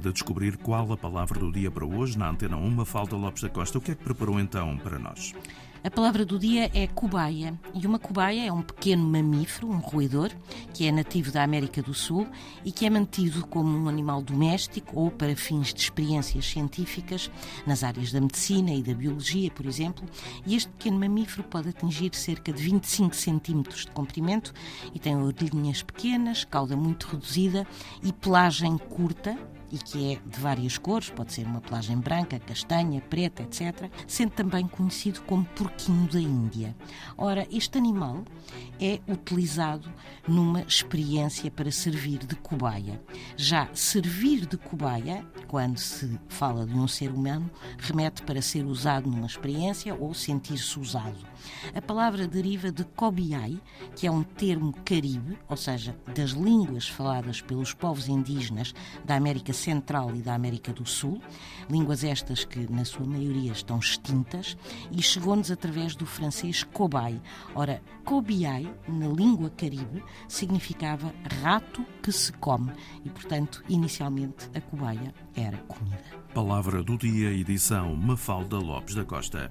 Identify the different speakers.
Speaker 1: de descobrir qual a palavra do dia para hoje na Antena 1, Falta Lopes da Costa. O que é que preparou então para nós?
Speaker 2: A palavra do dia é cobaia. E uma cobaia é um pequeno mamífero, um roedor, que é nativo da América do Sul e que é mantido como um animal doméstico ou para fins de experiências científicas nas áreas da medicina e da biologia, por exemplo. E este pequeno mamífero pode atingir cerca de 25 centímetros de comprimento e tem orelhinhas pequenas, cauda muito reduzida e pelagem curta, e que é de várias cores, pode ser uma pelagem branca, castanha, preta, etc., sendo também conhecido como porquinho da Índia. Ora, este animal é utilizado numa experiência para servir de cobaia. Já servir de cobaia, quando se fala de um ser humano, remete para ser usado numa experiência ou sentir-se usado. A palavra deriva de cobiai, que é um termo caribe, ou seja, das línguas faladas pelos povos indígenas da América Central e da América do Sul, línguas estas que, na sua maioria, estão extintas, e chegou-nos através do francês cobai. Ora, cobiai, na língua caribe, significava rato que se come, e, portanto, inicialmente a cobaia era comida.
Speaker 1: Palavra do dia, edição Mafalda Lopes da Costa.